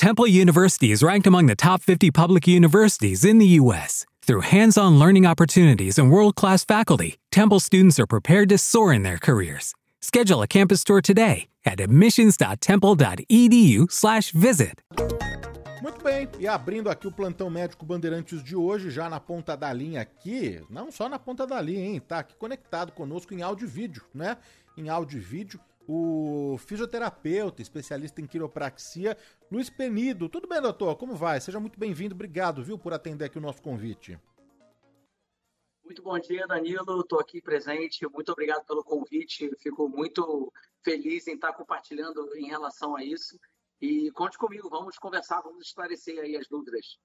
Temple University is ranked among the top 50 public universities in the U.S. Through hands on learning opportunities and world class faculty, Temple students are prepared to soar in their careers. Schedule a campus tour today at admissions.temple.edu/slash visit. Muito bem, e abrindo aqui o plantão médico Bandeirantes de hoje, já na ponta da linha aqui, não só na ponta da linha, hein? Tá aqui conectado conosco em áudio e vídeo, né? Em áudio e vídeo, o fisioterapeuta, especialista em quiropraxia, Luiz Penido. Tudo bem, doutor? Como vai? Seja muito bem-vindo. Obrigado, viu, por atender aqui o nosso convite. Muito bom dia, Danilo. Estou aqui presente. Muito obrigado pelo convite. Fico muito feliz em estar compartilhando em relação a isso. E conte comigo, vamos conversar, vamos esclarecer aí as dúvidas.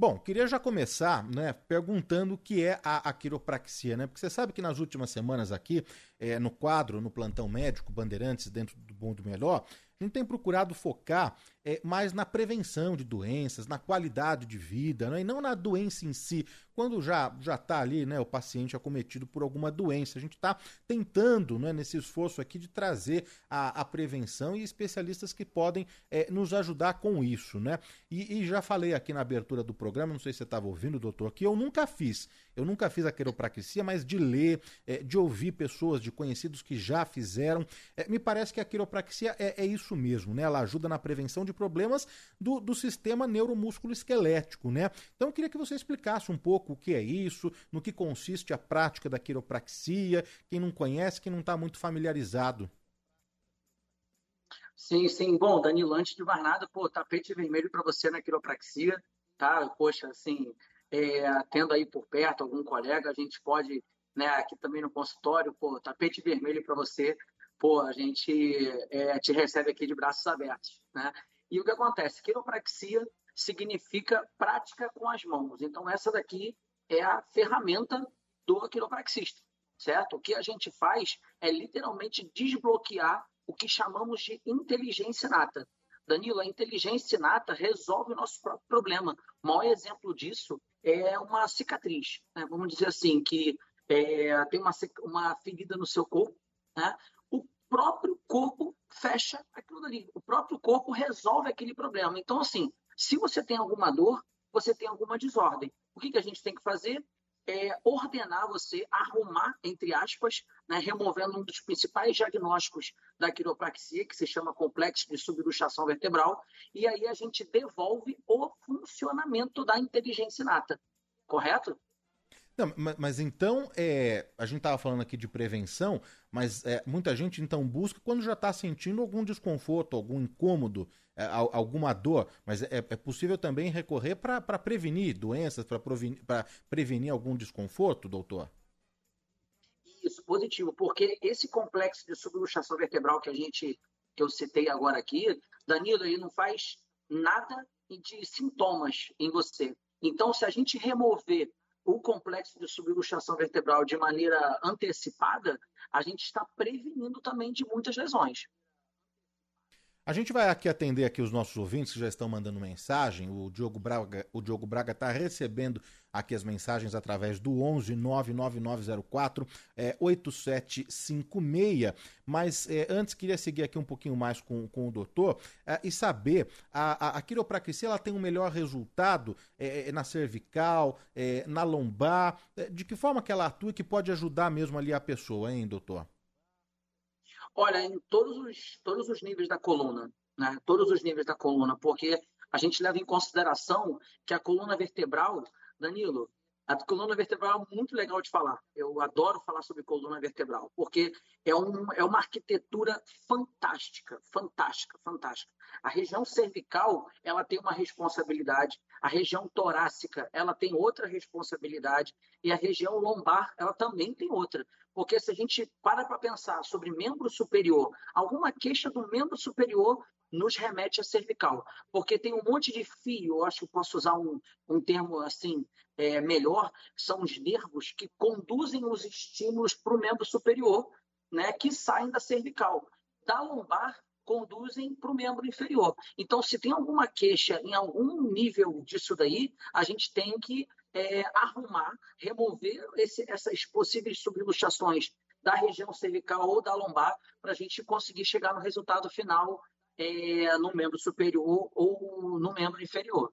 Bom, queria já começar, né, perguntando o que é a, a quiropraxia, né? Porque você sabe que nas últimas semanas aqui, é, no quadro, no plantão médico, Bandeirantes, dentro do Bom do Melhor, gente tem procurado focar é, mais na prevenção de doenças, na qualidade de vida, né? e não na doença em si. Quando já já está ali, né, o paciente acometido por alguma doença, a gente está tentando, né, nesse esforço aqui de trazer a, a prevenção e especialistas que podem é, nos ajudar com isso, né? E, e, já falei aqui na abertura do programa, não sei se você estava ouvindo, doutor, que eu nunca fiz. Eu nunca fiz a quiropraxia, mas de ler, é, de ouvir pessoas, de conhecidos que já fizeram, é, me parece que a quiropraxia é, é isso mesmo, né? Ela ajuda na prevenção de problemas do, do sistema neuromúsculo esquelético, né? Então eu queria que você explicasse um pouco o que é isso, no que consiste a prática da quiropraxia, quem não conhece, quem não está muito familiarizado. Sim, sim. Bom, Danilo, antes de mais nada, pô, tapete vermelho para você na quiropraxia, tá? Poxa, assim, é, tendo aí por perto algum colega, a gente pode, né, aqui também no consultório, pô, tapete vermelho para você, pô, a gente é, te recebe aqui de braços abertos, né? E o que acontece? Quiropraxia significa prática com as mãos. Então, essa daqui é a ferramenta do quiropraxista, certo? O que a gente faz é literalmente desbloquear o que chamamos de inteligência inata. Danilo, a inteligência inata resolve o nosso próprio problema. O maior exemplo disso é uma cicatriz. Né? Vamos dizer assim, que é, tem uma, uma ferida no seu corpo, né? próprio corpo fecha aquilo dali. O próprio corpo resolve aquele problema. Então, assim, se você tem alguma dor, você tem alguma desordem. O que, que a gente tem que fazer? É ordenar você, arrumar, entre aspas, né, removendo um dos principais diagnósticos da quiropraxia, que se chama complexo de subluxação vertebral, e aí a gente devolve o funcionamento da inteligência inata. Correto? Não, mas, mas, então, é, a gente estava falando aqui de prevenção, mas é, muita gente então busca quando já está sentindo algum desconforto, algum incômodo, é, alguma dor, mas é, é possível também recorrer para prevenir doenças, para prevenir algum desconforto, doutor? Isso, positivo, porque esse complexo de subluxação vertebral que a gente, que eu citei agora aqui, Danilo, ele não faz nada de sintomas em você. Então, se a gente remover o complexo de subluxação vertebral de maneira antecipada, a gente está prevenindo também de muitas lesões. A gente vai aqui atender aqui os nossos ouvintes que já estão mandando mensagem. O Diogo Braga, o Diogo Braga está recebendo aqui as mensagens através do 11 99904 é, 8756. Mas é, antes queria seguir aqui um pouquinho mais com, com o doutor é, e saber a, a, a quiropraxia ela tem um melhor resultado é, é na cervical, é, na lombar. de que forma que ela atua que pode ajudar mesmo ali a pessoa, hein, doutor? Olha, em todos os, todos os níveis da coluna, né? Todos os níveis da coluna, porque a gente leva em consideração que a coluna vertebral, Danilo, a coluna vertebral é muito legal de falar. Eu adoro falar sobre coluna vertebral, porque é, um, é uma arquitetura fantástica, fantástica, fantástica. A região cervical, ela tem uma responsabilidade, a região torácica, ela tem outra responsabilidade, e a região lombar, ela também tem outra. Porque se a gente para para pensar sobre membro superior, alguma queixa do membro superior nos remete a cervical, porque tem um monte de fio, eu acho que posso usar um, um termo assim é, melhor, são os nervos que conduzem os estímulos para o membro superior, né, que saem da cervical. Da lombar, conduzem para o membro inferior. Então, se tem alguma queixa em algum nível disso daí, a gente tem que é, arrumar, remover esse, essas possíveis subluxações da região cervical ou da lombar para a gente conseguir chegar no resultado final é, no membro superior ou no membro inferior.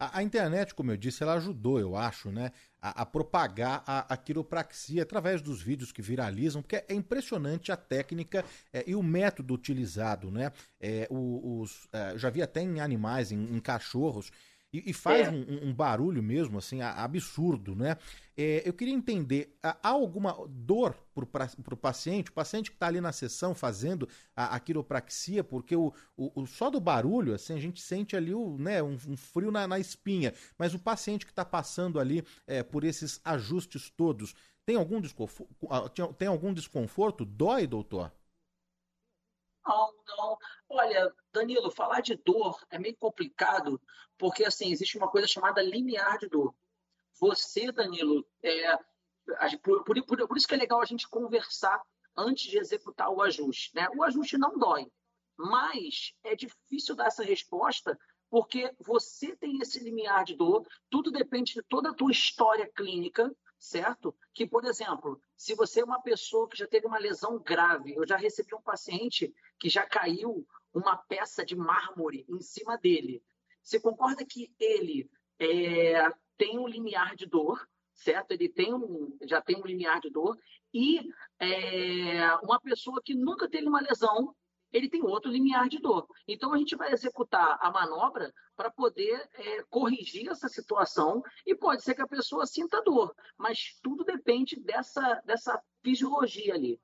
A, a, internet, como eu disse, ela ajudou, eu acho, né, a, a propagar a, a, quiropraxia através dos vídeos que viralizam, porque é impressionante a técnica é, e o método utilizado, né? É, os, é, já vi até em animais, em, em cachorros, e, e faz é. um, um, barulho mesmo, assim, absurdo, né? É, eu queria entender, há alguma dor para o paciente? O paciente que está ali na sessão fazendo a, a quiropraxia, porque o, o, o, só do barulho, assim, a gente sente ali o, né, um, um frio na, na, espinha. Mas o paciente que está passando ali é, por esses ajustes todos, tem algum, desconforto, tem algum desconforto? Dói, doutor? Não, não. Olha, Danilo, falar de dor é meio complicado, porque assim, existe uma coisa chamada limiar de dor. Você, Danilo, é, por, por, por, por isso que é legal a gente conversar antes de executar o ajuste. Né? O ajuste não dói, mas é difícil dar essa resposta porque você tem esse limiar de dor, tudo depende de toda a tua história clínica, certo? Que, por exemplo, se você é uma pessoa que já teve uma lesão grave, eu já recebi um paciente que já caiu uma peça de mármore em cima dele. Você concorda que ele é, tem um limiar de dor, certo? Ele tem um, já tem um limiar de dor e é, uma pessoa que nunca teve uma lesão ele tem outro limiar de dor. Então, a gente vai executar a manobra para poder é, corrigir essa situação e pode ser que a pessoa sinta dor, mas tudo depende dessa, dessa fisiologia ali.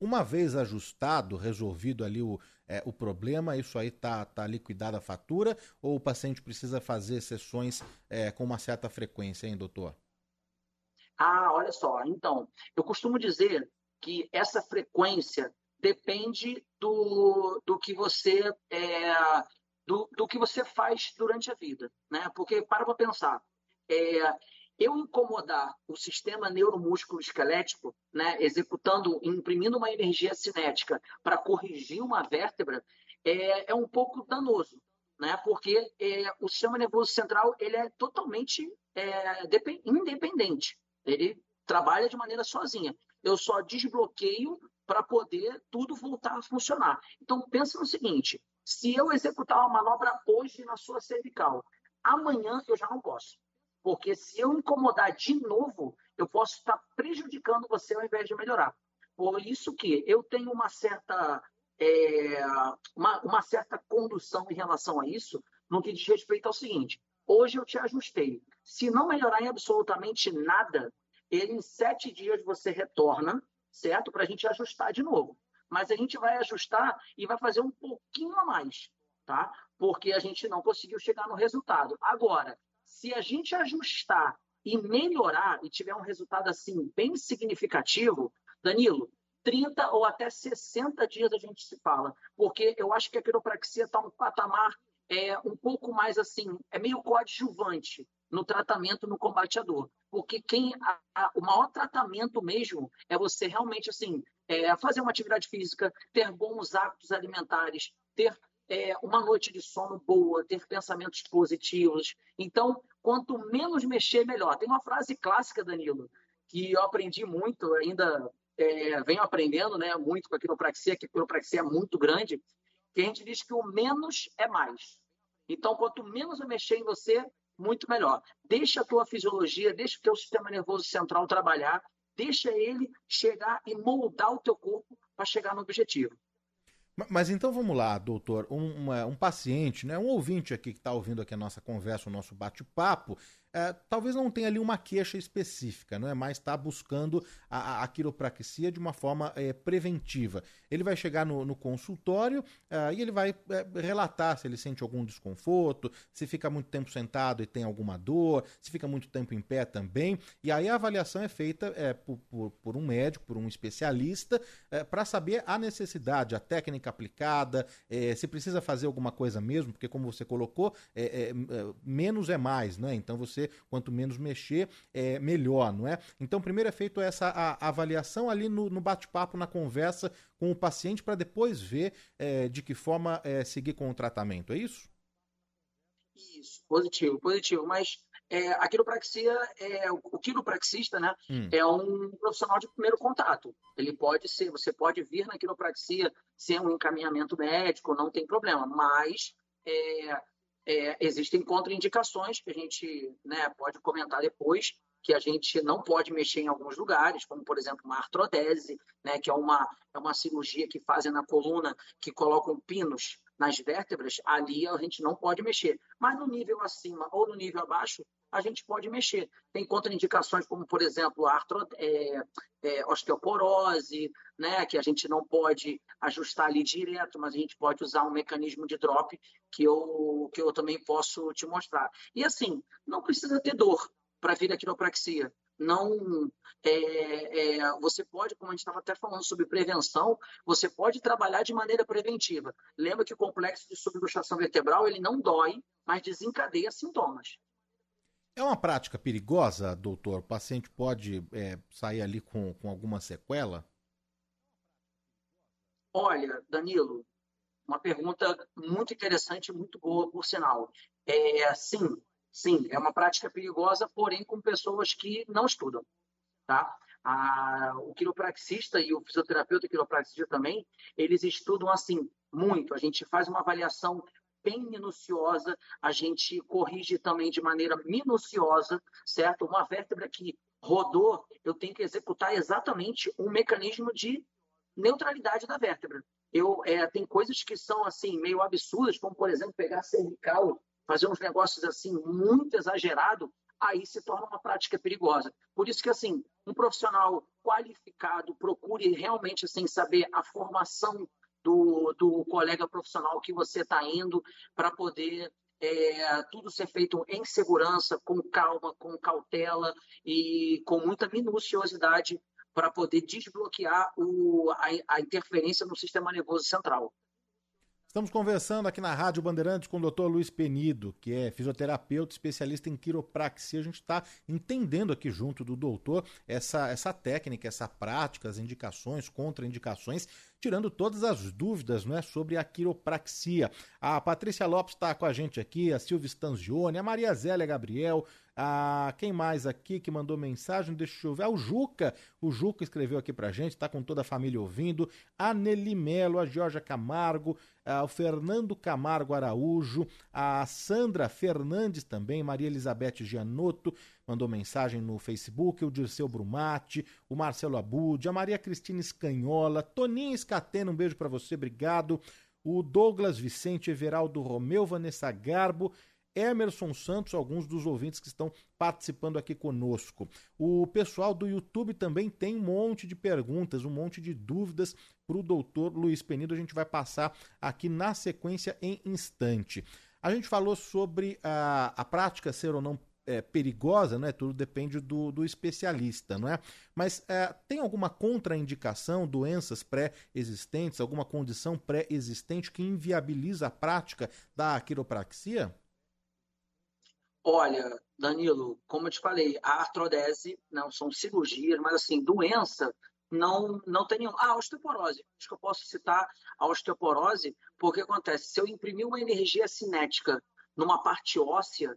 Uma vez ajustado, resolvido ali o, é, o problema, isso aí está tá liquidada a fatura ou o paciente precisa fazer sessões é, com uma certa frequência, hein, doutor? Ah, olha só. Então, eu costumo dizer que essa frequência depende do, do que você é, do, do que você faz durante a vida, né? Porque para para pensar, é, eu incomodar o sistema neuromúsculo esquelético, né, executando, imprimindo uma energia cinética para corrigir uma vértebra, é, é um pouco danoso, né? Porque é, o sistema nervoso central ele é totalmente é, independente, ele trabalha de maneira sozinha. Eu só desbloqueio para poder tudo voltar a funcionar. Então, pensa no seguinte: se eu executar uma manobra hoje na sua cervical, amanhã eu já não posso. Porque se eu incomodar de novo, eu posso estar prejudicando você ao invés de melhorar. Por isso que eu tenho uma certa, é, uma, uma certa condução em relação a isso, no que diz respeito ao seguinte: hoje eu te ajustei. Se não melhorar em absolutamente nada, ele em sete dias você retorna certo? Para a gente ajustar de novo. Mas a gente vai ajustar e vai fazer um pouquinho a mais, tá? Porque a gente não conseguiu chegar no resultado. Agora, se a gente ajustar e melhorar e tiver um resultado assim bem significativo, Danilo, 30 ou até 60 dias a gente se fala, porque eu acho que a quiropraxia está um patamar é, um pouco mais assim, é meio coadjuvante no tratamento no combate à dor. Porque quem a, a, o maior tratamento mesmo é você realmente assim é, fazer uma atividade física, ter bons hábitos alimentares, ter é, uma noite de sono boa, ter pensamentos positivos. Então, quanto menos mexer, melhor. Tem uma frase clássica, Danilo, que eu aprendi muito, ainda é, venho aprendendo né, muito com a quiropraxia, que a quiropraxia é muito grande, que a gente diz que o menos é mais. Então, quanto menos eu mexer em você, muito melhor. Deixa a tua fisiologia, deixa o teu sistema nervoso central trabalhar, deixa ele chegar e moldar o teu corpo para chegar no objetivo. Mas então vamos lá, doutor. Um, um paciente, né, um ouvinte aqui que está ouvindo aqui a nossa conversa, o nosso bate-papo, é, talvez não tenha ali uma queixa específica, não é? Mas está buscando a, a, quiropraxia de uma forma é, preventiva. Ele vai chegar no, no consultório é, e ele vai é, relatar se ele sente algum desconforto, se fica muito tempo sentado e tem alguma dor, se fica muito tempo em pé também. E aí a avaliação é feita é, por, por, por, um médico, por um especialista, é, para saber a necessidade, a técnica aplicada, se precisa fazer alguma coisa mesmo, porque como você colocou, menos é mais, né? Então você você, quanto menos mexer, é melhor, não é? Então, primeiro é feito essa a, a avaliação ali no, no bate-papo, na conversa com o paciente, para depois ver é, de que forma é, seguir com o tratamento, é isso? Isso, positivo, positivo. Mas é, a quiropraxia, é, o quiropraxista, né, hum. é um profissional de primeiro contato. Ele pode ser, você pode vir na quiropraxia sem um encaminhamento médico, não tem problema, mas é, é, existem contraindicações que a gente né, pode comentar depois, que a gente não pode mexer em alguns lugares, como, por exemplo, uma artrodese, né, que é uma, é uma cirurgia que fazem na coluna, que colocam pinos nas vértebras, ali a gente não pode mexer. Mas no nível acima ou no nível abaixo, a gente pode mexer. Tem contraindicações como, por exemplo, artro, é, é, osteoporose, né, que a gente não pode ajustar ali direto, mas a gente pode usar um mecanismo de drop que eu, que eu também posso te mostrar. E assim, não precisa ter dor para vir a quiropraxia. Não, é, é, você pode, como a gente estava até falando sobre prevenção, você pode trabalhar de maneira preventiva. Lembra que o complexo de subluxação vertebral ele não dói, mas desencadeia sintomas. É uma prática perigosa, doutor? O paciente pode é, sair ali com, com alguma sequela? Olha, Danilo, uma pergunta muito interessante, muito boa, por sinal. É, sim, sim, é uma prática perigosa, porém com pessoas que não estudam. Tá? A, o quiropraxista e o fisioterapeuta quiropraxista também, eles estudam assim muito. A gente faz uma avaliação bem minuciosa, a gente corrige também de maneira minuciosa, certo? Uma vértebra que rodou, eu tenho que executar exatamente um mecanismo de neutralidade da vértebra. Eu, é, tem coisas que são assim meio absurdas, como por exemplo pegar a cervical, fazer uns negócios assim muito exagerado, aí se torna uma prática perigosa. Por isso que assim um profissional qualificado procure realmente assim saber a formação do, do colega profissional que você está indo para poder é, tudo ser feito em segurança, com calma, com cautela e com muita minuciosidade para poder desbloquear o, a, a interferência no sistema nervoso central. Estamos conversando aqui na Rádio Bandeirantes com o Dr. Luiz Penido, que é fisioterapeuta especialista em quiropraxia. A gente está entendendo aqui junto do doutor essa, essa técnica, essa prática, as indicações, contraindicações, tirando todas as dúvidas não é, sobre a quiropraxia. A Patrícia Lopes está com a gente aqui, a Silvia Stanzione, a Maria Zélia Gabriel, ah, quem mais aqui que mandou mensagem? Deixa eu ver. O Juca. O Juca escreveu aqui pra gente, tá com toda a família ouvindo. A Nelly Melo, a Georgia Camargo, ah, o Fernando Camargo Araújo, a Sandra Fernandes também, Maria Elizabeth Gianotto mandou mensagem no Facebook, o Dirceu Brumati, o Marcelo Abud, a Maria Cristina Escanhola, Toninho Escatena, um beijo para você, obrigado. O Douglas Vicente, Everaldo Romeu, Vanessa Garbo, Emerson Santos, alguns dos ouvintes que estão participando aqui conosco. O pessoal do YouTube também tem um monte de perguntas, um monte de dúvidas para o doutor Luiz Penido. A gente vai passar aqui na sequência em instante. A gente falou sobre a, a prática ser ou não é, perigosa, né? Tudo depende do, do especialista, não é? Mas é, tem alguma contraindicação, doenças pré-existentes, alguma condição pré-existente que inviabiliza a prática da quiropraxia? Olha, Danilo, como eu te falei, a artrodese não são cirurgias, mas assim, doença não não tem nenhum. Ah, osteoporose. Acho que eu posso citar a osteoporose, porque acontece, se eu imprimir uma energia cinética numa parte óssea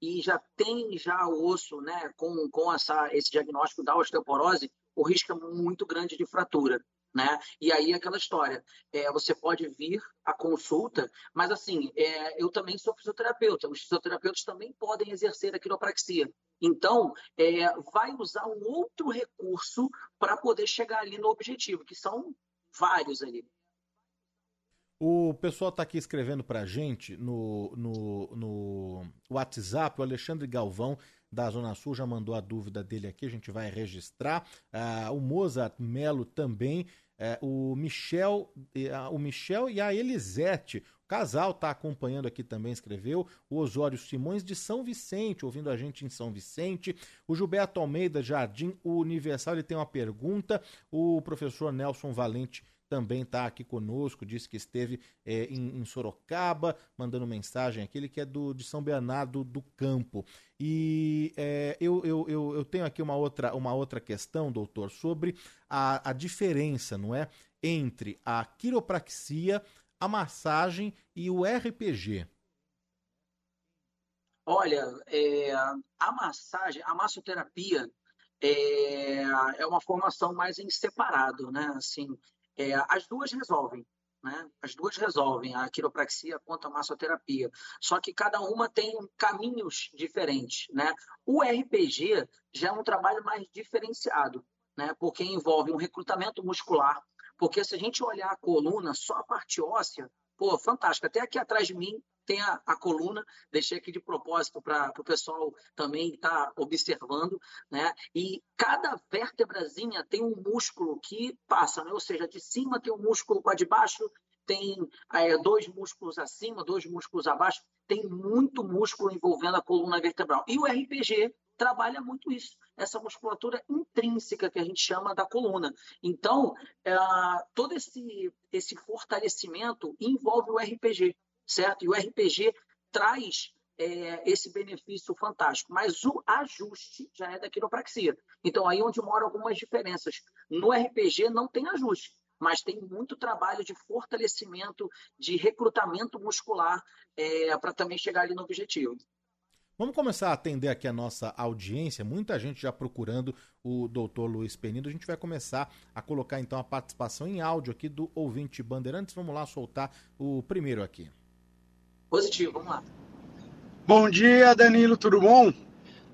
e já tem já o osso, né, com, com essa, esse diagnóstico da osteoporose, o risco é muito grande de fratura. Né? E aí aquela história, é, você pode vir à consulta, mas assim, é, eu também sou fisioterapeuta, os fisioterapeutas também podem exercer a quiropraxia. Então, é, vai usar um outro recurso para poder chegar ali no objetivo, que são vários ali. O pessoal está aqui escrevendo para a gente no, no, no WhatsApp, o Alexandre Galvão da Zona Sul já mandou a dúvida dele aqui, a gente vai registrar. Ah, o Mozart Melo também. É, o Michel o Michel e a Elisete. O casal está acompanhando aqui também, escreveu. O Osório Simões de São Vicente, ouvindo a gente em São Vicente. O Gilberto Almeida Jardim Universal, ele tem uma pergunta. O professor Nelson Valente também está aqui conosco, disse que esteve é, em, em, Sorocaba, mandando mensagem aqui, ele que é do, de São Bernardo do Campo. E é, eu, eu, eu, eu, tenho aqui uma outra, uma outra questão, doutor, sobre a, a diferença, não é? Entre a quiropraxia, a massagem e o RPG. Olha, é, a massagem, a massoterapia é, é uma formação mais em separado, né? Assim, é, as duas resolvem, né? As duas resolvem, a quiropraxia quanto a massoterapia. Só que cada uma tem caminhos diferentes, né? O RPG já é um trabalho mais diferenciado, né? Porque envolve um recrutamento muscular. Porque se a gente olhar a coluna, só a parte óssea, pô, fantástico. Até aqui atrás de mim tem a, a coluna, deixei aqui de propósito para o pessoal também estar tá observando, né? E cada vértebrazinha tem um músculo que passa, né? Ou seja, de cima tem um músculo com a de baixo, tem é, dois músculos acima, dois músculos abaixo, tem muito músculo envolvendo a coluna vertebral. E o RPG trabalha muito isso, essa musculatura intrínseca que a gente chama da coluna. Então, é, todo esse, esse fortalecimento envolve o RPG, certo? E o RPG traz é, esse benefício fantástico, mas o ajuste já é da quiropraxia. Então, aí onde moram algumas diferenças. No RPG não tem ajuste, mas tem muito trabalho de fortalecimento, de recrutamento muscular é, para também chegar ali no objetivo. Vamos começar a atender aqui a nossa audiência, muita gente já procurando o doutor Luiz Penido. A gente vai começar a colocar então a participação em áudio aqui do ouvinte Bandeirantes. Vamos lá soltar o primeiro aqui. Positivo, vamos lá. Bom dia, Danilo, tudo bom?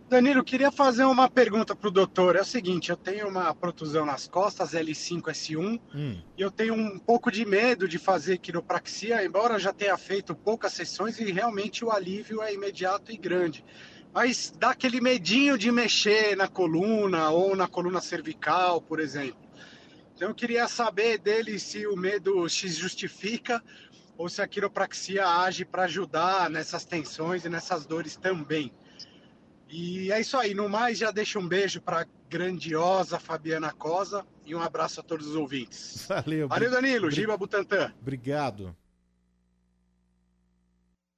Danilo, queria fazer uma pergunta para o doutor. É o seguinte, eu tenho uma protusão nas costas, L5S1, hum. e eu tenho um pouco de medo de fazer quiropraxia, embora já tenha feito poucas sessões e realmente o alívio é imediato e grande. Mas dá aquele medinho de mexer na coluna ou na coluna cervical, por exemplo. Então eu queria saber dele se o medo se justifica ou se a quiropraxia age para ajudar nessas tensões e nessas dores também. E é isso aí. No mais, já deixo um beijo para grandiosa Fabiana Cosa e um abraço a todos os ouvintes. Valeu. Valeu, Danilo. Giba Butantan. Obrigado.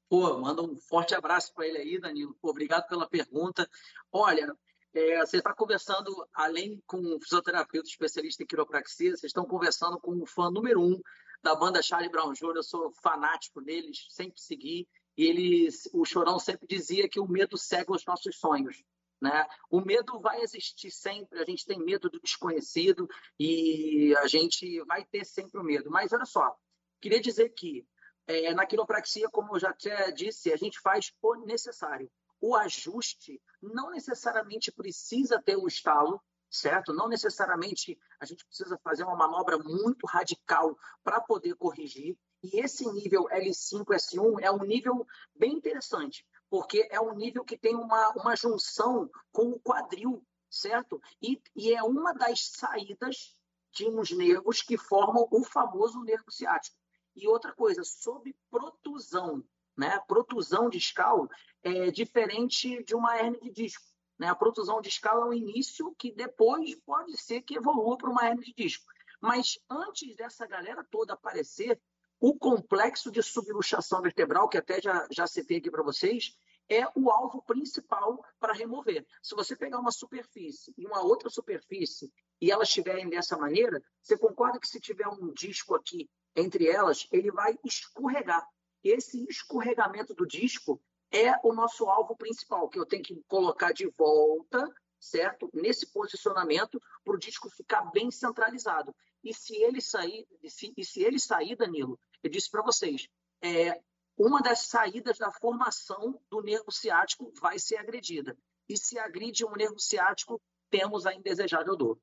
Pô, manda um forte abraço para ele aí, Danilo. Pô, obrigado pela pergunta. Olha, é, você está conversando, além com um fisioterapeuta especialista em quiropraxia, vocês estão conversando com o fã número um da banda Charlie Brown Jr., eu sou fanático deles, sempre segui, e ele, o Chorão sempre dizia que o medo cega os nossos sonhos. Né? O medo vai existir sempre, a gente tem medo do desconhecido e a gente vai ter sempre o medo. Mas olha só, queria dizer que é, na quiropraxia, como eu já até disse, a gente faz o necessário. O ajuste não necessariamente precisa ter o estalo, certo? Não necessariamente a gente precisa fazer uma manobra muito radical para poder corrigir. E esse nível L5, S1 é um nível bem interessante, porque é um nível que tem uma, uma junção com o quadril, certo? E, e é uma das saídas de uns nervos que formam o famoso nervo ciático. E outra coisa, sob protusão, né? Protusão discal é diferente de uma hernia de disco. Né? A protusão discal é um início que depois pode ser que evolua para uma hernia de disco. Mas antes dessa galera toda aparecer, o complexo de subluxação vertebral, que até já, já citei aqui para vocês, é o alvo principal para remover. Se você pegar uma superfície e uma outra superfície e elas estiverem dessa maneira, você concorda que se tiver um disco aqui entre elas, ele vai escorregar. Esse escorregamento do disco é o nosso alvo principal, que eu tenho que colocar de volta, certo? Nesse posicionamento, para o disco ficar bem centralizado. E se ele sair, se, e se ele sair, Danilo, eu disse para vocês, é, uma das saídas da formação do nervo ciático vai ser agredida. E se agride um nervo ciático, temos a indesejável dor.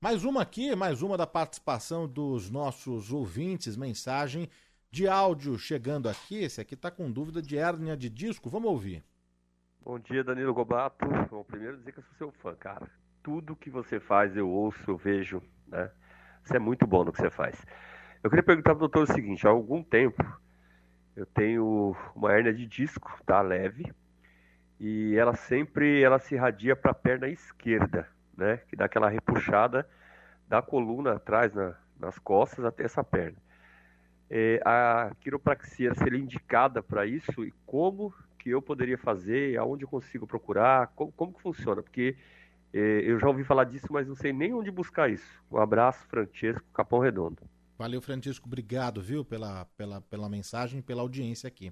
Mais uma aqui, mais uma da participação dos nossos ouvintes, mensagem de áudio chegando aqui. Esse aqui está com dúvida de hérnia de disco. Vamos ouvir. Bom dia, Danilo Gobato. Bom, primeiro dizer que eu sou seu fã, cara. Tudo que você faz eu ouço, eu vejo, né? Você é muito bom no que você faz. Eu queria perguntar para o doutor o seguinte: há algum tempo eu tenho uma hérnia de disco, tá? Leve. E ela sempre ela se irradia para a perna esquerda, né? Que dá aquela repuxada da coluna atrás, na, nas costas, até essa perna é, a quiropraxia seria indicada para isso e como que eu poderia fazer, aonde eu consigo procurar, como, como que funciona? Porque é, eu já ouvi falar disso, mas não sei nem onde buscar isso. Um abraço, Francesco, Capão Redondo. Valeu, Francisco. Obrigado, viu, pela, pela, pela mensagem pela audiência aqui.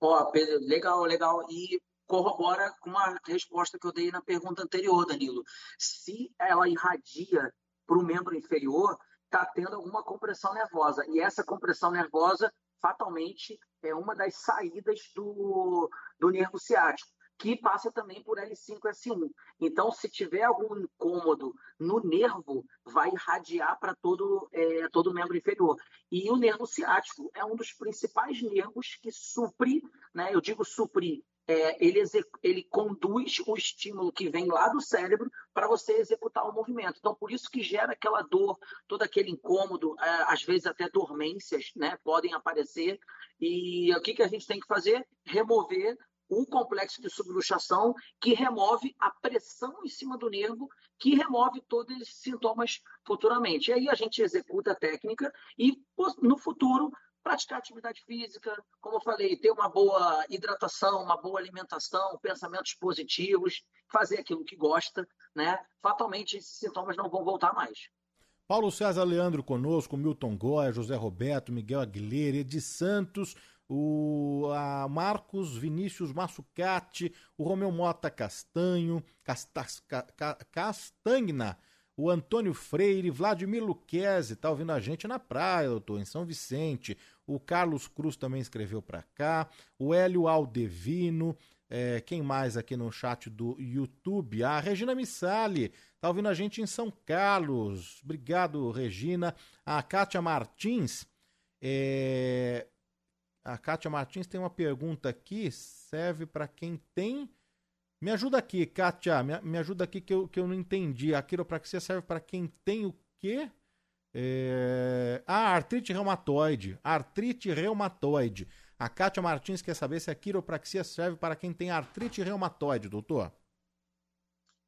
Ó, Pedro, legal, legal. E corrobora com uma resposta que eu dei na pergunta anterior, Danilo. Se ela irradia para o membro inferior, está tendo alguma compressão nervosa. E essa compressão nervosa, fatalmente, é uma das saídas do, do nervo ciático, que passa também por L5S1. Então, se tiver algum incômodo no nervo, vai irradiar para todo, é, todo o membro inferior. E o nervo ciático é um dos principais nervos que supre, né, eu digo suprir, é, ele, ele conduz o estímulo que vem lá do cérebro para você executar o movimento. Então, por isso que gera aquela dor, todo aquele incômodo, é, às vezes até dormências né, podem aparecer. E o que, que a gente tem que fazer? Remover o complexo de subluxação que remove a pressão em cima do nervo, que remove todos esses sintomas futuramente. E aí a gente executa a técnica e no futuro praticar atividade física, como eu falei, ter uma boa hidratação, uma boa alimentação, pensamentos positivos, fazer aquilo que gosta, né? Fatalmente esses sintomas não vão voltar mais. Paulo César Leandro conosco, Milton Goya, José Roberto, Miguel Aguilera, Edi Santos, o Marcos Vinícius Massucati, o Romeu Mota Castanho, Castas, ca, Castagna, o Antônio Freire, Vladimir Luquezzi, tá ouvindo a gente na praia, doutor, em São Vicente. O Carlos Cruz também escreveu para cá. O Hélio Aldevino. É, quem mais aqui no chat do YouTube? A Regina Missali, tá ouvindo a gente em São Carlos. Obrigado, Regina. A Kátia Martins. É... A Kátia Martins tem uma pergunta aqui, serve para quem tem. Me ajuda aqui, Kátia, me, me ajuda aqui que eu, que eu não entendi. A quiropraxia serve para quem tem o quê? É... Ah, artrite reumatoide. Artrite reumatoide. A Kátia Martins quer saber se a quiropraxia serve para quem tem artrite reumatoide, doutor.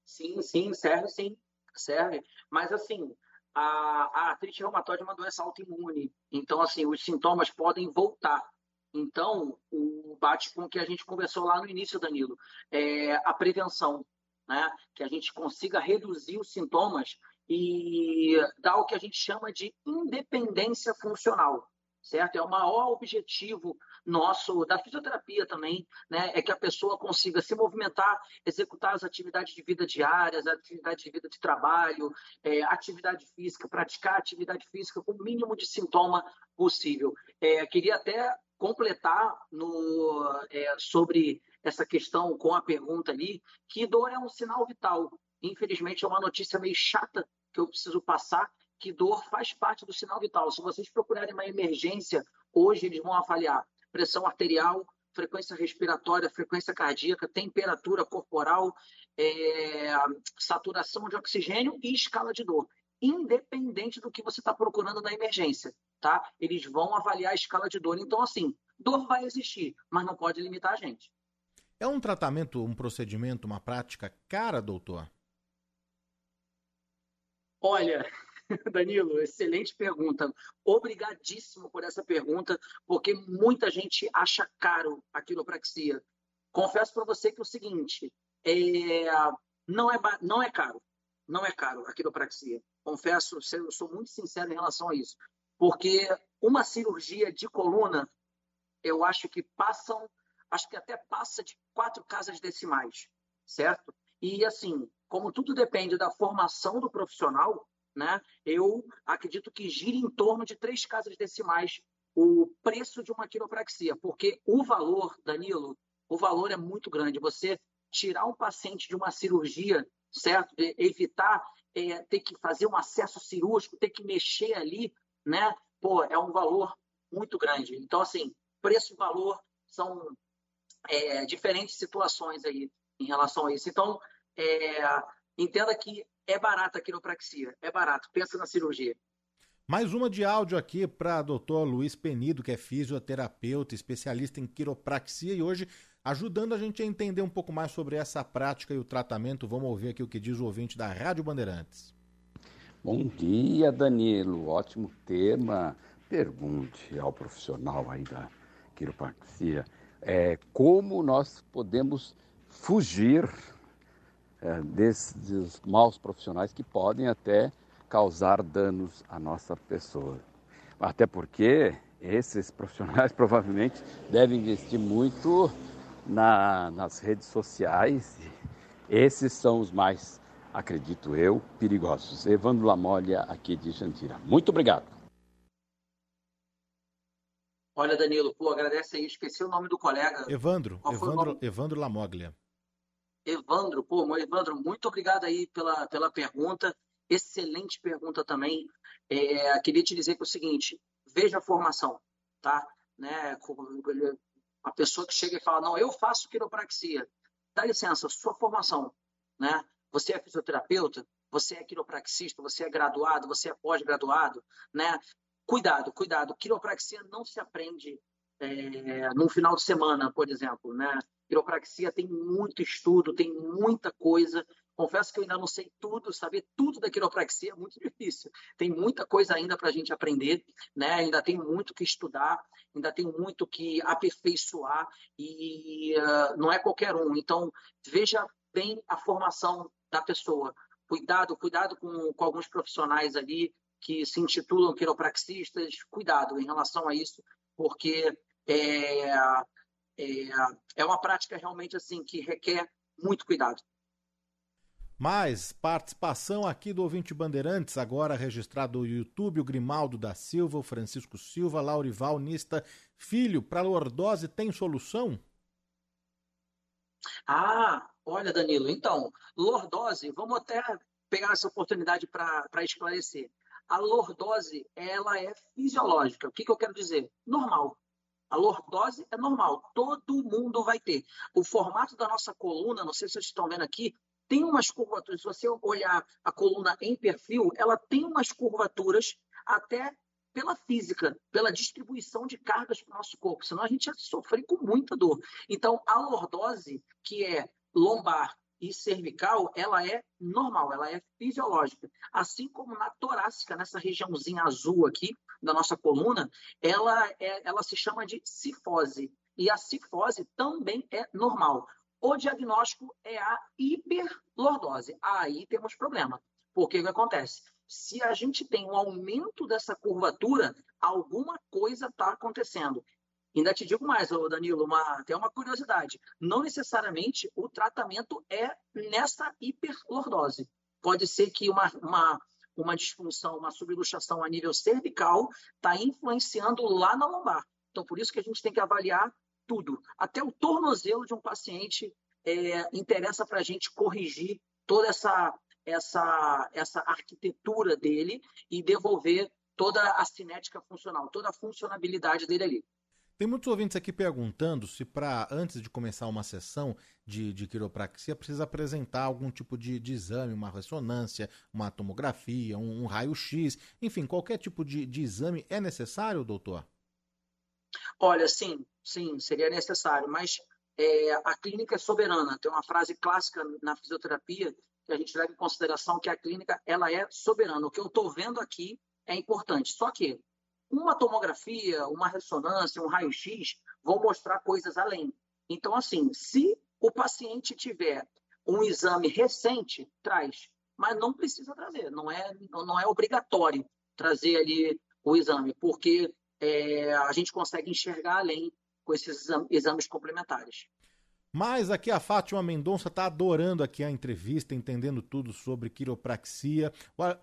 Sim, sim, serve sim. Serve. Mas assim, a, a artrite reumatoide é uma doença autoimune. Então, assim, os sintomas podem voltar. Então, o bate com o que a gente conversou lá no início, Danilo, é a prevenção, né? Que a gente consiga reduzir os sintomas e dar o que a gente chama de independência funcional, certo? É o maior objetivo nosso da fisioterapia também, né? É que a pessoa consiga se movimentar, executar as atividades de vida diárias, atividades de vida de trabalho, é, atividade física, praticar atividade física com o mínimo de sintoma possível. É, queria até completar no, é, sobre essa questão com a pergunta ali, que dor é um sinal vital. Infelizmente, é uma notícia meio chata que eu preciso passar, que dor faz parte do sinal vital. Se vocês procurarem uma emergência, hoje eles vão avaliar pressão arterial, frequência respiratória, frequência cardíaca, temperatura corporal, é, saturação de oxigênio e escala de dor. Independente do que você está procurando na emergência, tá? Eles vão avaliar a escala de dor. Então, assim, dor vai existir, mas não pode limitar a gente. É um tratamento, um procedimento, uma prática cara, doutor? Olha, Danilo, excelente pergunta. Obrigadíssimo por essa pergunta, porque muita gente acha caro a quiropraxia. Confesso para você que é o seguinte, é, não, é, não é caro, não é caro a quiropraxia. Confesso, eu sou muito sincero em relação a isso, porque uma cirurgia de coluna, eu acho que passam, acho que até passa de quatro casas decimais, certo? E assim, como tudo depende da formação do profissional, né, eu acredito que gira em torno de três casas decimais o preço de uma quiropraxia, porque o valor, Danilo, o valor é muito grande. Você tirar um paciente de uma cirurgia, certo? evitar é, ter que fazer um acesso cirúrgico, ter que mexer ali, né? Pô, é um valor muito grande. Então, assim, preço e valor são é, diferentes situações aí em relação a isso. Então, é, entenda que é barata a quiropraxia, é barato, pensa na cirurgia. Mais uma de áudio aqui para doutor Luiz Penido, que é fisioterapeuta, especialista em quiropraxia e hoje ajudando a gente a entender um pouco mais sobre essa prática e o tratamento. Vamos ouvir aqui o que diz o ouvinte da Rádio Bandeirantes. Bom dia, Danilo. Ótimo tema. Pergunte ao profissional aí da quiropraxia é, como nós podemos fugir é, desses maus profissionais que podem até causar danos à nossa pessoa. Até porque esses profissionais provavelmente devem investir muito na, nas redes sociais. Esses são os mais, acredito eu, perigosos. Evandro Lamolha, aqui de Jandira. Muito obrigado. Olha, Danilo, pô, agradece aí, esqueci o nome do colega. Evandro, Evandro, Evandro Lamoglia. Evandro, pô, Evandro, muito obrigado aí pela, pela pergunta. Excelente pergunta também. É, queria te dizer que é o seguinte, veja a formação, tá? Né? A pessoa que chega e fala, não, eu faço quiropraxia. Dá licença, sua formação, né? Você é fisioterapeuta, você é quiropraxista, você é graduado, você é pós-graduado, né? Cuidado, cuidado. Quiropraxia não se aprende é, num final de semana, por exemplo. Né? Quiropraxia tem muito estudo, tem muita coisa. Confesso que eu ainda não sei tudo, saber tudo da quiropraxia é muito difícil. Tem muita coisa ainda para a gente aprender, né? ainda tem muito que estudar, ainda tem muito que aperfeiçoar e uh, não é qualquer um. Então, veja bem a formação da pessoa. Cuidado, cuidado com, com alguns profissionais ali que se intitulam quiropraxistas, cuidado em relação a isso, porque é, é, é uma prática realmente assim que requer muito cuidado. Mais participação aqui do ouvinte Bandeirantes, agora registrado no YouTube, o Grimaldo da Silva, o Francisco Silva, Laurival Nista Filho, para lordose tem solução? Ah, olha Danilo, então, lordose, vamos até pegar essa oportunidade para esclarecer. A lordose, ela é fisiológica. O que, que eu quero dizer? Normal. A lordose é normal, todo mundo vai ter. O formato da nossa coluna, não sei se vocês estão vendo aqui, tem umas curvaturas. Se você olhar a coluna em perfil, ela tem umas curvaturas até pela física, pela distribuição de cargas para o nosso corpo, senão a gente ia sofrer com muita dor. Então, a lordose, que é lombar e cervical, ela é normal, ela é fisiológica. Assim como na torácica, nessa regiãozinha azul aqui da nossa coluna, ela, é, ela se chama de cifose. E a cifose também é normal. O diagnóstico é a hiperlordose. Aí temos problema. Porque o que acontece? Se a gente tem um aumento dessa curvatura, alguma coisa está acontecendo. Ainda te digo mais, Danilo, uma, até uma curiosidade. Não necessariamente o tratamento é nessa hiperlordose. Pode ser que uma, uma, uma disfunção, uma subluxação a nível cervical está influenciando lá na lombar. Então, por isso que a gente tem que avaliar tudo. Até o tornozelo de um paciente é, interessa para a gente corrigir toda essa, essa, essa arquitetura dele e devolver toda a cinética funcional, toda a funcionabilidade dele ali. Tem muitos ouvintes aqui perguntando se para antes de começar uma sessão de, de quiropraxia precisa apresentar algum tipo de, de exame, uma ressonância, uma tomografia, um, um raio-x, enfim, qualquer tipo de, de exame é necessário, doutor? Olha, sim, sim, seria necessário, mas é, a clínica é soberana. Tem uma frase clássica na fisioterapia a gente leva em consideração que a clínica ela é soberana. O que eu estou vendo aqui é importante. Só que uma tomografia, uma ressonância, um raio-x vão mostrar coisas além. Então, assim, se o paciente tiver um exame recente, traz, mas não precisa trazer, não é, não é obrigatório trazer ali o exame, porque é, a gente consegue enxergar além com esses exames complementares. Mas aqui a Fátima Mendonça está adorando aqui a entrevista, entendendo tudo sobre quiropraxia.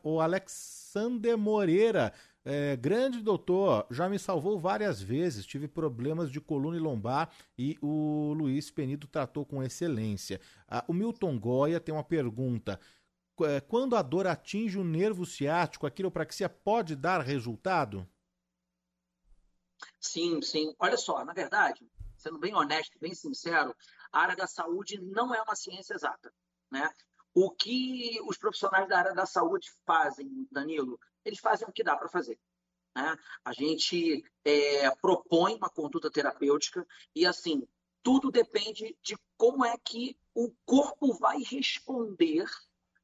O Alexander Moreira é, grande doutor, já me salvou várias vezes, tive problemas de coluna e lombar e o Luiz Penido tratou com excelência. Ah, o Milton Goya tem uma pergunta. É, quando a dor atinge o nervo ciático, a quiropraxia pode dar resultado? Sim, sim. Olha só, na verdade, sendo bem honesto, bem sincero, a área da saúde não é uma ciência exata. Né? O que os profissionais da área da saúde fazem, Danilo, eles fazem o que dá para fazer. Né? A gente é, propõe uma conduta terapêutica e, assim, tudo depende de como é que o corpo vai responder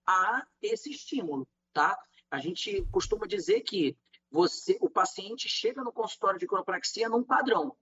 a esse estímulo, tá? A gente costuma dizer que você, o paciente chega no consultório de quiropraxia num padrão.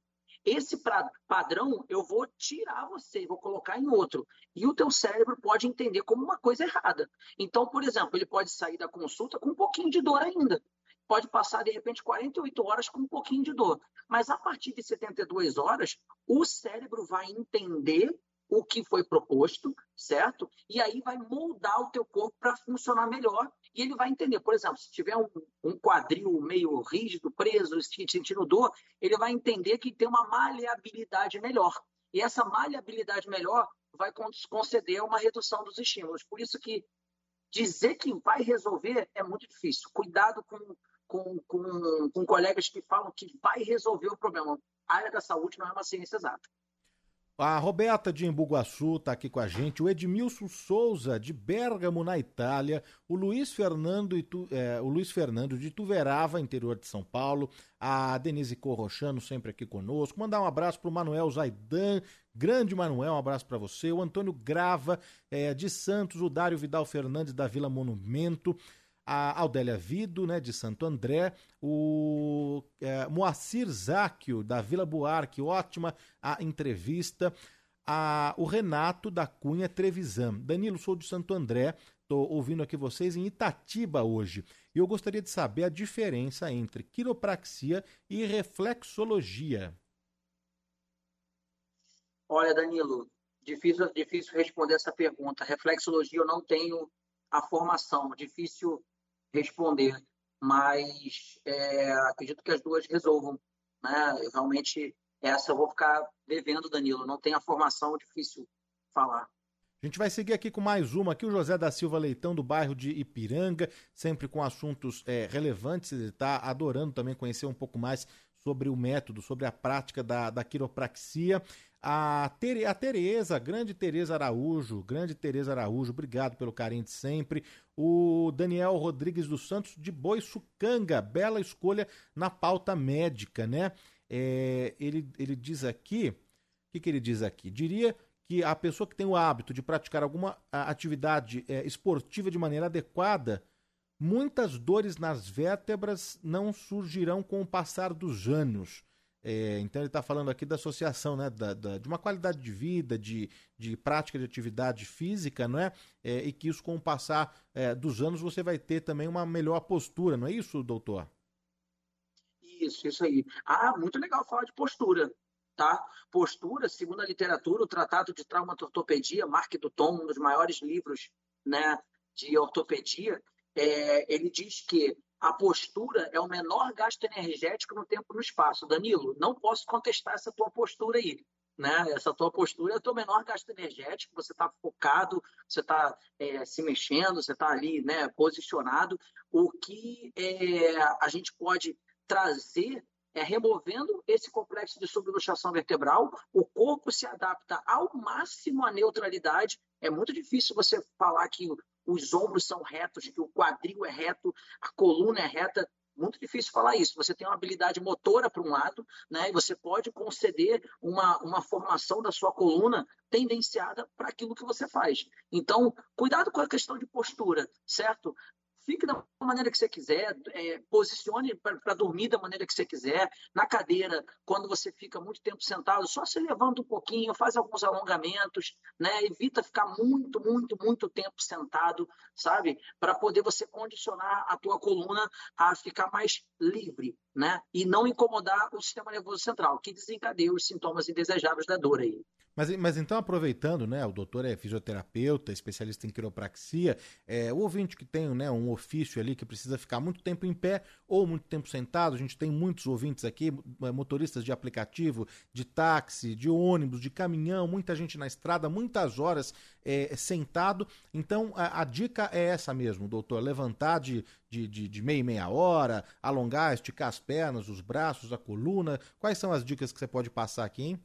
Esse padrão eu vou tirar você vou colocar em outro. E o teu cérebro pode entender como uma coisa errada. Então, por exemplo, ele pode sair da consulta com um pouquinho de dor ainda. pode passar, de repente, 48 horas com um pouquinho de dor. Mas a partir de 72 horas, o cérebro vai entender o que foi proposto, certo? E aí vai moldar o teu corpo para funcionar melhor e ele vai entender. Por exemplo, se tiver um, um quadril meio rígido, preso, sentindo dor, ele vai entender que tem uma maleabilidade melhor. E essa maleabilidade melhor vai conceder uma redução dos estímulos. Por isso que dizer que vai resolver é muito difícil. Cuidado com, com, com, com colegas que falam que vai resolver o problema. A área da saúde não é uma ciência exata. A Roberta de Embuguaçu está aqui com a gente, o Edmilson Souza de Bergamo, na Itália, o Luiz Fernando, tu, é, o Luiz Fernando de Tuverava, interior de São Paulo, a Denise Corrochano sempre aqui conosco. Mandar um abraço para o Manuel Zaidan, grande Manuel, um abraço para você. O Antônio Grava é, de Santos, o Dário Vidal Fernandes da Vila Monumento a Aldélia Vido, né, de Santo André, o é, Moacir Záquio, da Vila Buarque, ótima a entrevista, a, o Renato da Cunha Trevisan. Danilo, sou de Santo André, estou ouvindo aqui vocês em Itatiba hoje. E eu gostaria de saber a diferença entre quiropraxia e reflexologia. Olha, Danilo, difícil, difícil responder essa pergunta. Reflexologia eu não tenho a formação, difícil responder, mas é, acredito que as duas resolvam. Né? Eu, realmente, essa eu vou ficar devendo, Danilo. Não tem a formação, difícil falar. A gente vai seguir aqui com mais uma. Aqui o José da Silva Leitão, do bairro de Ipiranga, sempre com assuntos é, relevantes. Ele está adorando também conhecer um pouco mais sobre o método, sobre a prática da, da quiropraxia. A, Tere, a Tereza, grande Tereza Araújo, grande Tereza Araújo, obrigado pelo carinho de sempre. O Daniel Rodrigues dos Santos de Boiçucanga, bela escolha na pauta médica, né? É, ele, ele diz aqui, o que, que ele diz aqui? Diria que a pessoa que tem o hábito de praticar alguma atividade é, esportiva de maneira adequada, muitas dores nas vértebras não surgirão com o passar dos anos. É, então ele está falando aqui da associação, né, da, da, de uma qualidade de vida, de, de prática de atividade física, não é? é e que isso com o passar é, dos anos você vai ter também uma melhor postura, não é isso, doutor? Isso, isso aí. Ah, muito legal falar de postura, tá? Postura, segundo a literatura, o Tratado de Traumatortopedia, Mark Tom, um dos maiores livros, né, de ortopedia, é, ele diz que a postura é o menor gasto energético no tempo e no espaço. Danilo, não posso contestar essa tua postura aí. Né? Essa tua postura é o teu menor gasto energético, você está focado, você está é, se mexendo, você está ali né, posicionado. O que é, a gente pode trazer é removendo esse complexo de subluxação vertebral, o corpo se adapta ao máximo à neutralidade. É muito difícil você falar que os ombros são retos, que o quadril é reto, a coluna é reta. Muito difícil falar isso. Você tem uma habilidade motora para um lado, né? E você pode conceder uma, uma formação da sua coluna tendenciada para aquilo que você faz. Então, cuidado com a questão de postura, certo? Fique da maneira que você quiser, é, posicione para dormir da maneira que você quiser, na cadeira, quando você fica muito tempo sentado, só se levanta um pouquinho, faz alguns alongamentos, né? evita ficar muito, muito, muito tempo sentado, sabe? Para poder você condicionar a tua coluna a ficar mais livre, né? E não incomodar o sistema nervoso central, que desencadeia os sintomas indesejáveis da dor aí. Mas, mas então, aproveitando, né, o doutor é fisioterapeuta, especialista em quiropraxia, é, o ouvinte que tem né, um ofício ali que precisa ficar muito tempo em pé ou muito tempo sentado, a gente tem muitos ouvintes aqui, é, motoristas de aplicativo, de táxi, de ônibus, de caminhão, muita gente na estrada, muitas horas é, sentado. Então, a, a, dica é essa mesmo, doutor, levantar de, de, de, de meia e meia hora, alongar, esticar as pernas, os braços, a coluna. Quais são as dicas que você pode passar aqui, hein?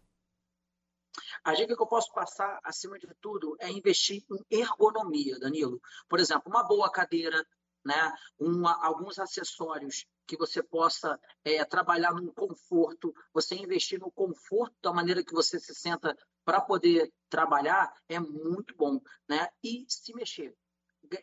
A dica que eu posso passar, acima de tudo, é investir em ergonomia, Danilo. Por exemplo, uma boa cadeira, né? Uma, alguns acessórios que você possa é, trabalhar no conforto, você investir no conforto da maneira que você se senta para poder trabalhar é muito bom, né? E se mexer.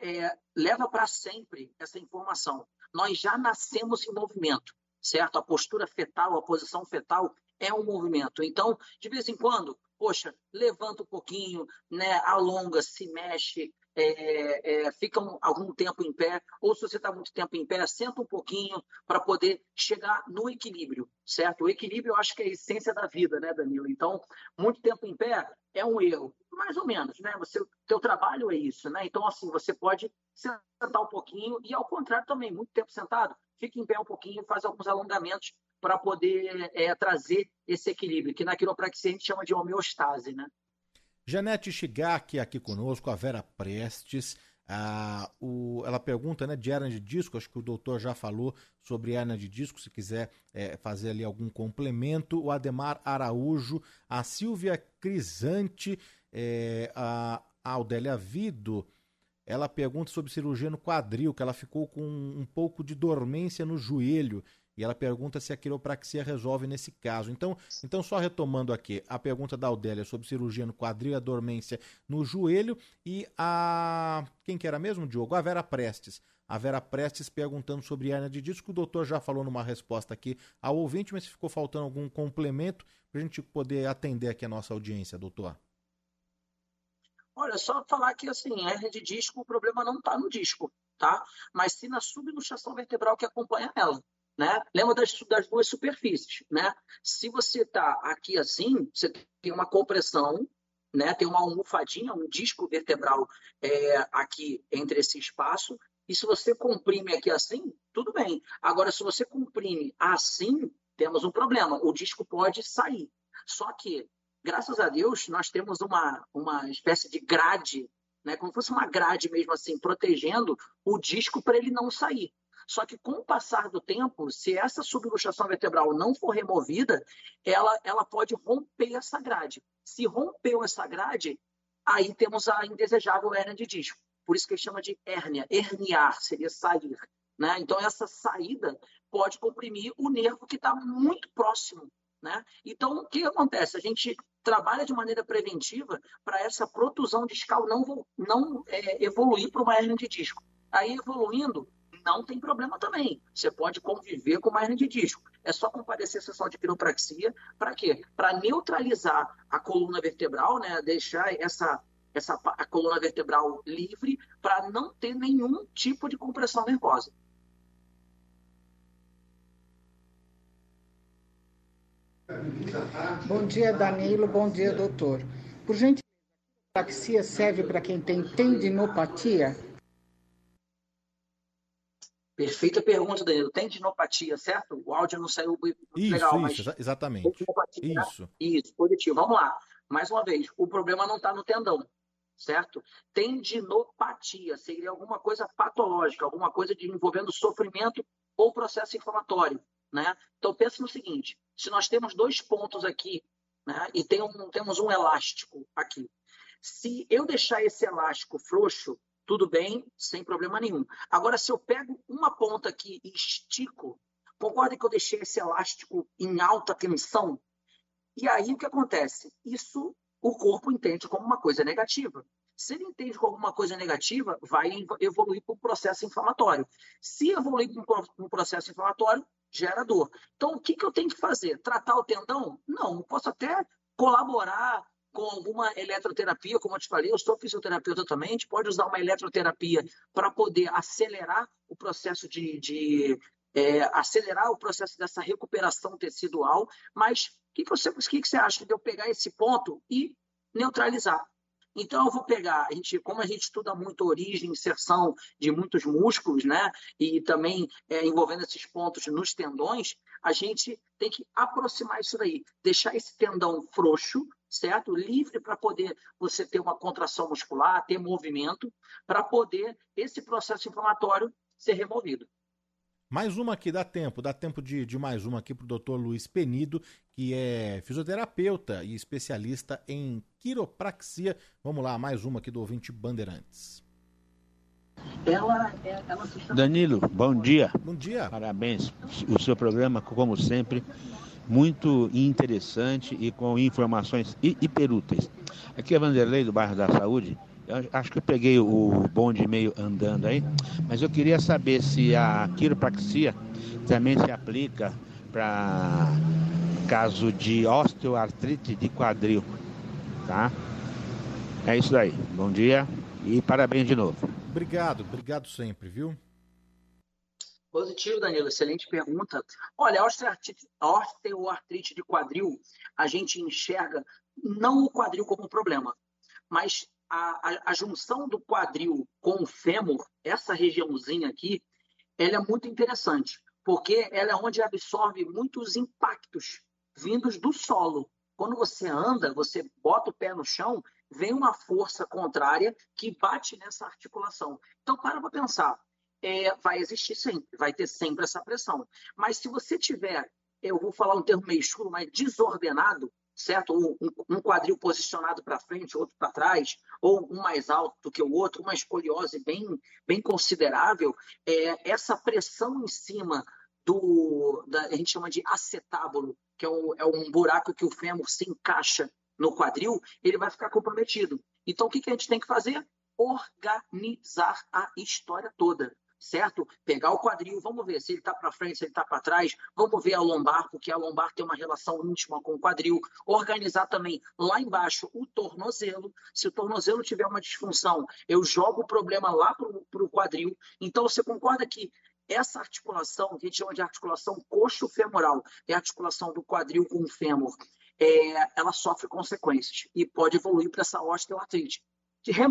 É, leva para sempre essa informação. Nós já nascemos em movimento, certo? A postura fetal, a posição fetal é um movimento. Então, de vez em quando, poxa, levanta um pouquinho, né, alonga, se mexe, é, é, fica um, algum tempo em pé, ou se você está muito tempo em pé, senta um pouquinho para poder chegar no equilíbrio, certo? O equilíbrio eu acho que é a essência da vida, né, Danilo? Então, muito tempo em pé é um erro, mais ou menos, né? Você, teu trabalho é isso, né? Então, assim, você pode sentar um pouquinho e, ao contrário, também, muito tempo sentado, fica em pé um pouquinho, faz alguns alongamentos para poder é, trazer esse equilíbrio, que na quiropraxia a gente chama de homeostase, né? Janete Shigaki aqui conosco, a Vera Prestes. Ah, o, ela pergunta né, de hernia de disco, acho que o doutor já falou sobre hernia de disco, se quiser é, fazer ali algum complemento. O Ademar Araújo, a Silvia Crisante, é, a, a Aldélia Vido, ela pergunta sobre cirurgia no quadril, que ela ficou com um pouco de dormência no joelho e ela pergunta se a quiropraxia resolve nesse caso. Então, então só retomando aqui, a pergunta da Aldélia sobre cirurgia no quadril e a dormência no joelho e a quem que era mesmo, Diogo? A Vera Prestes. A Vera Prestes perguntando sobre hernia de disco. O doutor já falou numa resposta aqui ao ouvinte, mas se ficou faltando algum complemento para a gente poder atender aqui a nossa audiência, doutor. Olha, só falar que assim, hernia de disco, o problema não está no disco, tá? Mas sim na subluxação vertebral que acompanha ela. Né? Lembra das, das duas superfícies, né? Se você está aqui assim, você tem uma compressão, né? Tem uma almofadinha, um disco vertebral é, aqui entre esse espaço. E se você comprime aqui assim, tudo bem. Agora, se você comprime assim, temos um problema. O disco pode sair. Só que, graças a Deus, nós temos uma, uma espécie de grade, né? como se fosse uma grade mesmo assim, protegendo o disco para ele não sair. Só que com o passar do tempo, se essa subluxação vertebral não for removida, ela, ela pode romper essa grade. Se rompeu essa grade, aí temos a indesejável hérnia de disco. Por isso que ele chama de hérnia. Herniar seria sair. Né? Então, essa saída pode comprimir o nervo que está muito próximo. Né? Então, o que acontece? A gente trabalha de maneira preventiva para essa protusão discal não, não é, evoluir para uma hérnia de disco. Aí, evoluindo, não tem problema também. Você pode conviver com uma hernia de disco. É só comparecer a sessão de quiropraxia. Para quê? Para neutralizar a coluna vertebral, né? deixar essa, essa, a coluna vertebral livre para não ter nenhum tipo de compressão nervosa. Bom dia, Danilo. Bom dia, doutor. Por gentileza, a serve para quem tem tendinopatia? Perfeita pergunta, Danilo. Tem dinopatia, certo? O áudio não saiu isso, legal, isso, mas... exatamente. Né? Isso. Né? Isso, positivo. Vamos lá. Mais uma vez, o problema não está no tendão, certo? Tendinopatia seria alguma coisa patológica, alguma coisa de, envolvendo sofrimento ou processo inflamatório, né? Então, pense no seguinte, se nós temos dois pontos aqui, né, e tem um, temos um elástico aqui, se eu deixar esse elástico frouxo, tudo bem, sem problema nenhum. Agora, se eu pego uma ponta aqui e estico, concorda que eu deixei esse elástico em alta tensão? E aí o que acontece? Isso o corpo entende como uma coisa negativa. Se ele entende como uma coisa negativa, vai evoluir para um processo inflamatório. Se evoluir para um processo inflamatório, gera dor. Então, o que, que eu tenho que fazer? Tratar o tendão? Não, posso até colaborar com alguma eletroterapia, como eu te falei, eu sou fisioterapeuta também, a gente pode usar uma eletroterapia para poder acelerar o processo de, de é, acelerar o processo dessa recuperação tecidual, mas o que, que, você, que, que você acha de eu pegar esse ponto e neutralizar? Então, eu vou pegar, a gente, como a gente estuda muito origem, inserção de muitos músculos, né? E também é, envolvendo esses pontos nos tendões, a gente tem que aproximar isso daí, deixar esse tendão frouxo, certo? Livre para poder você ter uma contração muscular, ter movimento, para poder esse processo inflamatório ser removido. Mais uma aqui, dá tempo, dá tempo de, de mais uma aqui para o doutor Luiz Penido, que é fisioterapeuta e especialista em quiropraxia. Vamos lá, mais uma aqui do ouvinte Bandeirantes. Ela, ela Danilo, bom dia. Bom dia. Parabéns. O seu programa, como sempre, muito interessante e com informações hiperúteis. Aqui é Vanderlei, do bairro da Saúde. Eu acho que eu peguei o bonde meio andando aí, mas eu queria saber se a quiropraxia também se aplica para caso de osteoartrite de quadril, tá? É isso aí. Bom dia. E parabéns de novo. Obrigado, obrigado sempre, viu? Positivo, Danilo, excelente pergunta. Olha, a osteoartrite de quadril, a gente enxerga não o quadril como problema, mas a, a, a, junção do quadril com o fêmur, essa regiãozinha aqui, ela é muito interessante, porque ela é onde absorve muitos impactos vindos do solo. Quando você anda, você bota o pé no chão, vem uma força contrária que bate nessa articulação. Então, para para pensar, é, vai existir sempre, vai ter sempre essa pressão. Mas se você tiver, eu vou falar um termo meio escuro, mas desordenado, certo? Um, um quadril posicionado para frente, outro para trás, ou um mais alto do que o outro, uma escoliose bem, bem considerável, é, essa pressão em cima do, da, a gente chama de acetábulo, que é um, é um buraco que o fêmur se encaixa no quadril, ele vai ficar comprometido. Então, o que, que a gente tem que fazer? Organizar a história toda certo? Pegar o quadril, vamos ver se ele está para frente, se ele está para trás, vamos ver a lombar, porque a lombar tem uma relação íntima com o quadril. Organizar também lá embaixo o tornozelo. Se o tornozelo tiver uma disfunção, eu jogo o problema lá para o quadril. Então, você concorda que essa articulação, que a gente chama de articulação coxo-femoral, é a articulação do quadril com o fêmur, é, ela sofre consequências e pode evoluir para essa osteoartrite.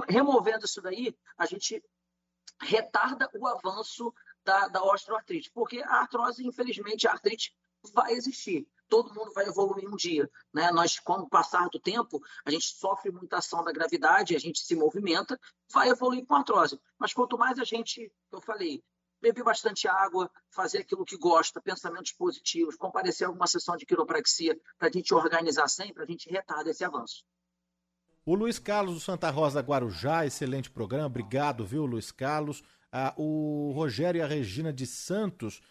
Removendo isso daí, a gente retarda o avanço da, da osteoartrite, porque a artrose, infelizmente, a artrite vai existir. Todo mundo vai evoluir um dia. Né? Nós, com o passar do tempo, a gente sofre muita ação da gravidade, a gente se movimenta, vai evoluir com artrose. Mas quanto mais a gente, eu falei, beber bastante água, fazer aquilo que gosta, pensamentos positivos, comparecer a alguma sessão de quiropraxia para a gente organizar sempre, a gente retarda esse avanço. O Luiz Carlos do Santa Rosa Guarujá, excelente programa, obrigado, viu, Luiz Carlos. Ah, o Rogério e a Regina de Santos,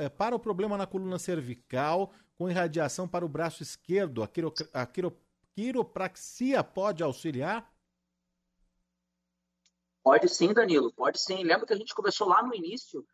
eh, para o problema na coluna cervical, com irradiação para o braço esquerdo, a, quiro, a quiro, quiropraxia pode auxiliar? Pode sim, Danilo, pode sim. Lembra que a gente começou lá no início?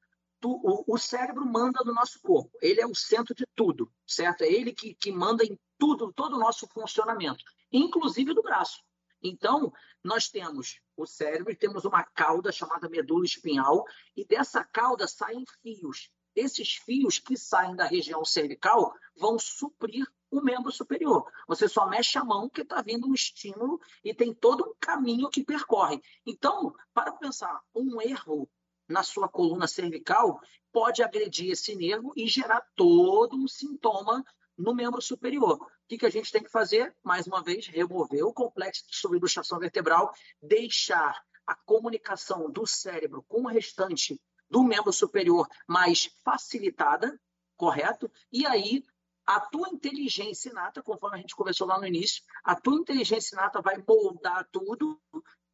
O, cérebro manda no nosso corpo, ele é o centro de tudo, certo? É ele que, que manda em tudo, todo o nosso funcionamento inclusive do braço. Então, nós temos o cérebro e temos uma cauda chamada medula espinhal, e dessa cauda saem fios. Esses fios que saem da região cervical vão suprir o membro superior. Você só mexe a mão que está vindo um estímulo e tem todo um caminho que percorre. Então, para pensar, um erro na sua coluna cervical pode agredir esse nervo e gerar todo um sintoma no membro superior. O que, que a gente tem que fazer? Mais uma vez, remover o complexo de subluxação vertebral, deixar a comunicação do cérebro com o restante do membro superior mais facilitada, correto? E aí a tua inteligência inata, conforme a gente conversou lá no início, a tua inteligência inata vai moldar tudo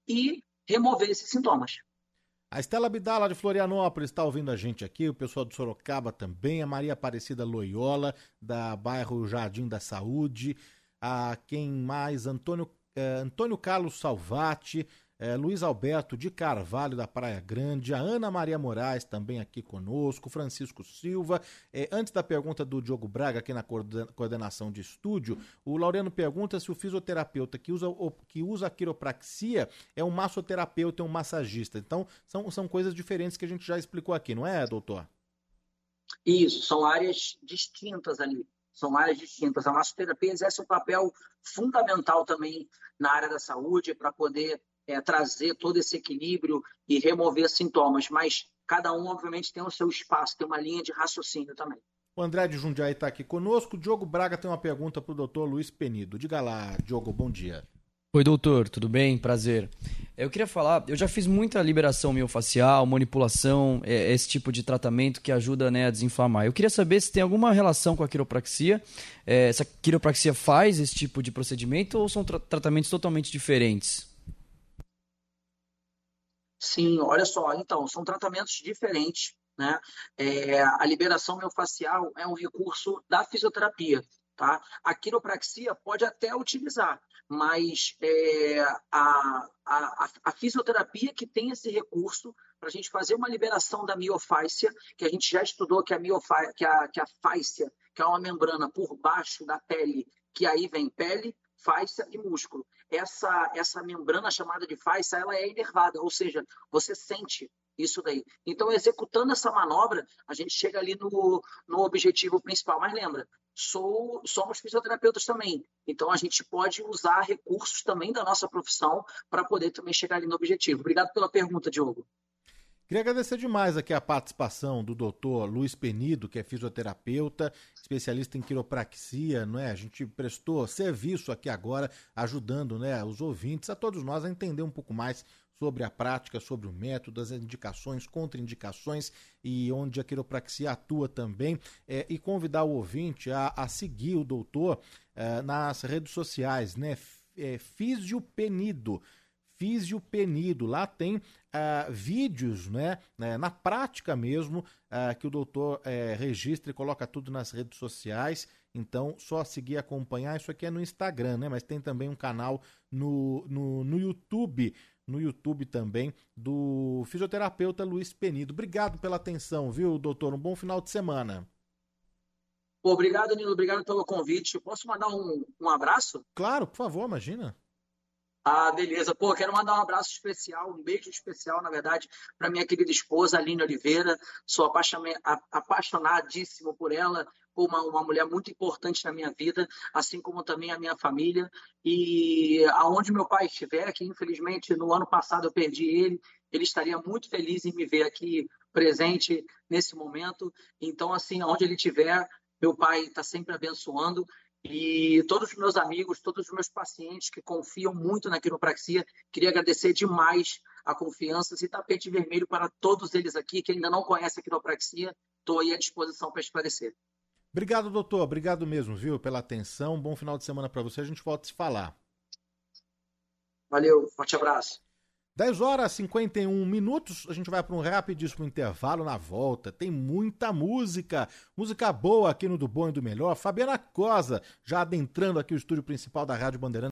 e remover esses sintomas. A Estela Bidala de Florianópolis está ouvindo a gente aqui, o pessoal do Sorocaba também, a Maria Aparecida Loyola, da bairro Jardim da Saúde, a quem mais? Antônio, eh, Antônio Carlos Salvati, é, Luiz Alberto de Carvalho, da Praia Grande, a Ana Maria Moraes também aqui conosco, Francisco Silva. É, antes da pergunta do Diogo Braga, aqui na coordenação de estúdio, o Laureano pergunta se o fisioterapeuta que usa, que usa a quiropraxia é um massoterapeuta, é um massagista. Então, são, são coisas diferentes que a gente já explicou aqui, não é, doutor? Isso, são áreas distintas ali são áreas distintas. A massoterapia exerce um papel fundamental também na área da saúde para poder é, trazer todo esse equilíbrio e remover sintomas, mas cada um, obviamente, tem o seu espaço, tem uma linha de raciocínio também. O André de Jundiaí está aqui conosco. O Diogo Braga tem uma pergunta para o doutor Luiz Penido. Diga lá, Diogo, bom dia. Oi, doutor, tudo bem? Prazer. Eu queria falar, eu já fiz muita liberação miofacial, manipulação, é, esse tipo de tratamento que ajuda né, a desinflamar. Eu queria saber se tem alguma relação com a quiropraxia, é, se a quiropraxia faz esse tipo de procedimento ou são tra tratamentos totalmente diferentes? Sim, olha só, então, são tratamentos diferentes. Né? É, a liberação miofascial é um recurso da fisioterapia. Tá? A quiropraxia pode até utilizar, mas é, a, a, a, fisioterapia que tem esse recurso para a gente fazer uma liberação da miofáscia, que a gente já estudou que a, miofá, que a, que a fáscia, que é uma membrana por baixo da pele, que aí vem pele, fáscia e músculo. Essa, essa membrana chamada de fáscia, ela é inervada, ou seja, você sente isso daí. Então, executando essa manobra, a gente chega ali no, no objetivo principal. Mas lembra, sou, somos fisioterapeutas também. Então, a gente pode usar recursos também da nossa profissão para poder também chegar ali no objetivo. Obrigado pela pergunta, Diogo. Queria agradecer demais aqui a participação do doutor Luiz Penido, que é fisioterapeuta, especialista em quiropraxia, não é? A gente prestou serviço aqui agora, ajudando né, os ouvintes, a todos nós, a entender um pouco mais sobre a prática, sobre o método, as indicações, contraindicações e onde a quiropraxia atua também. É, e convidar o ouvinte a, a seguir o doutor é, nas redes sociais, né? É, Fisiopenido. Físio Penido. Lá tem uh, vídeos, né, né, na prática mesmo, uh, que o doutor uh, registra e coloca tudo nas redes sociais. Então, só seguir e acompanhar. Isso aqui é no Instagram, né? Mas tem também um canal no, no, no YouTube, no YouTube também, do fisioterapeuta Luiz Penido. Obrigado pela atenção, viu, doutor? Um bom final de semana. Obrigado, Nilo. Obrigado pelo convite. Posso mandar um, um abraço? Claro, por favor, imagina. Ah, beleza. Pô, quero mandar um abraço especial, um beijo especial, na verdade, para minha querida esposa, Aline Oliveira. Sou apaixonadíssimo por ela, uma, uma mulher muito importante na minha vida, assim como também a minha família. E aonde meu pai estiver, que infelizmente no ano passado eu perdi ele, ele estaria muito feliz em me ver aqui presente nesse momento. Então, assim, aonde ele estiver, meu pai está sempre abençoando e todos os meus amigos, todos os meus pacientes que confiam muito na quiropraxia, queria agradecer demais a confiança e tapete vermelho para todos eles aqui que ainda não conhecem a quiropraxia. Estou aí à disposição para esclarecer. Obrigado, doutor. Obrigado mesmo, viu, pela atenção. Bom final de semana para você. A gente volta a se falar. Valeu, forte abraço. 10 horas e 51 minutos, a gente vai para um rapidíssimo intervalo na volta. Tem muita música, música boa aqui no Do Bom e do Melhor. Fabiana Cosa, já adentrando aqui o estúdio principal da Rádio Bandeirantes.